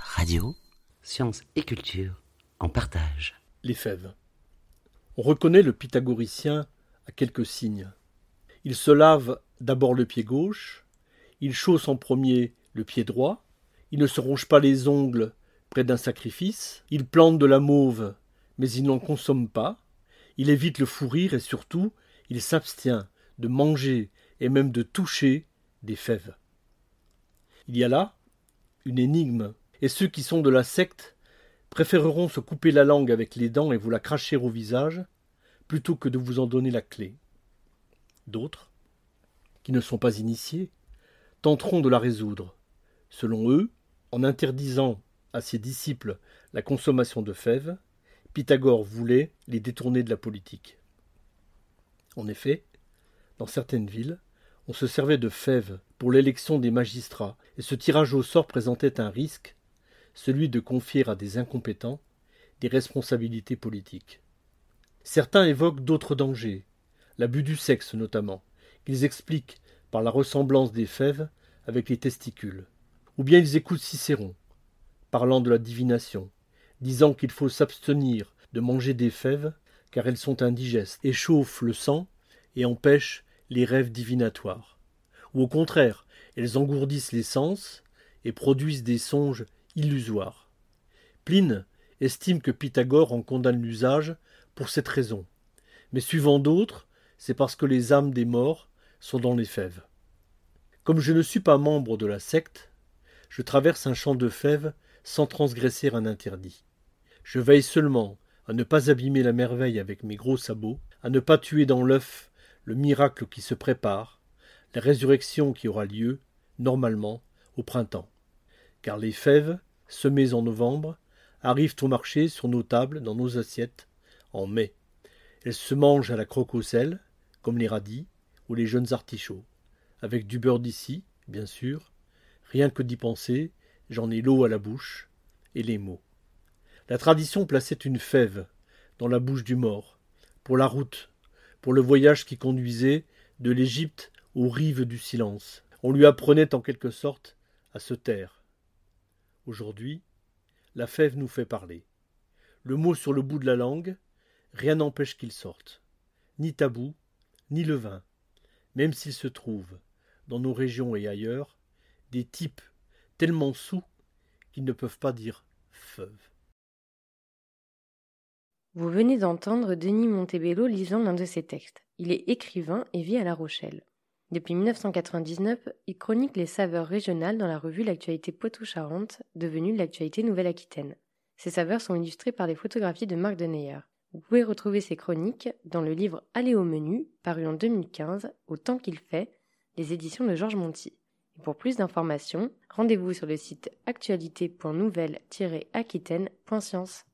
Radio. Sciences et culture en partage. Les fèves. On reconnaît le pythagoricien à quelques signes. Il se lave d'abord le pied gauche, il chausse en premier le pied droit, il ne se ronge pas les ongles près d'un sacrifice, il plante de la mauve, mais il n'en consomme pas, il évite le fou rire et surtout, il s'abstient de manger et même de toucher des fèves. Il y a là une énigme, et ceux qui sont de la secte préféreront se couper la langue avec les dents et vous la cracher au visage, plutôt que de vous en donner la clé. D'autres, qui ne sont pas initiés, tenteront de la résoudre. Selon eux, en interdisant à ses disciples la consommation de fèves, Pythagore voulait les détourner de la politique. En effet, dans certaines villes, on se servait de fèves pour l'élection des magistrats, et ce tirage au sort présentait un risque, celui de confier à des incompétents des responsabilités politiques. Certains évoquent d'autres dangers, l'abus du sexe notamment, qu'ils expliquent par la ressemblance des fèves avec les testicules. Ou bien ils écoutent Cicéron, parlant de la divination, disant qu'il faut s'abstenir de manger des fèves car elles sont indigestes, échauffent le sang et empêchent les rêves divinatoires. Ou au contraire, elles engourdissent les sens et produisent des songes illusoires. Pline estime que Pythagore en condamne l'usage pour cette raison. Mais suivant d'autres, c'est parce que les âmes des morts sont dans les fèves. Comme je ne suis pas membre de la secte, je traverse un champ de fèves sans transgresser un interdit. Je veille seulement à ne pas abîmer la merveille avec mes gros sabots, à ne pas tuer dans l'œuf le miracle qui se prépare, la résurrection qui aura lieu, normalement, au printemps. Car les fèves, semées en novembre, arrivent au marché sur nos tables, dans nos assiettes, en mai. Elles se mangent à la croque au sel, comme les radis ou les jeunes artichauts, avec du beurre d'ici, bien sûr. Rien que d'y penser, j'en ai l'eau à la bouche et les mots. La tradition plaçait une fève dans la bouche du mort, pour la route, pour le voyage qui conduisait de l'Égypte aux rives du silence. On lui apprenait en quelque sorte à se taire. Aujourd'hui, la fève nous fait parler. Le mot sur le bout de la langue, rien n'empêche qu'il sorte. Ni tabou, ni levain, même s'il se trouve, dans nos régions et ailleurs, des types tellement sous qu'ils ne peuvent pas dire feuve. Vous venez d'entendre Denis Montebello lisant l'un de ses textes. Il est écrivain et vit à La Rochelle. Depuis 1999, il chronique les saveurs régionales dans la revue L'actualité Poitou-Charentes, devenue L'actualité Nouvelle-Aquitaine. Ces saveurs sont illustrées par des photographies de Marc Deneyer. Vous pouvez retrouver ces chroniques dans le livre Aller au menu, paru en 2015, Au temps qu'il fait, des éditions de Georges Monti. Et pour plus d'informations, rendez-vous sur le site actualité.nouvelle-aquitaine.science.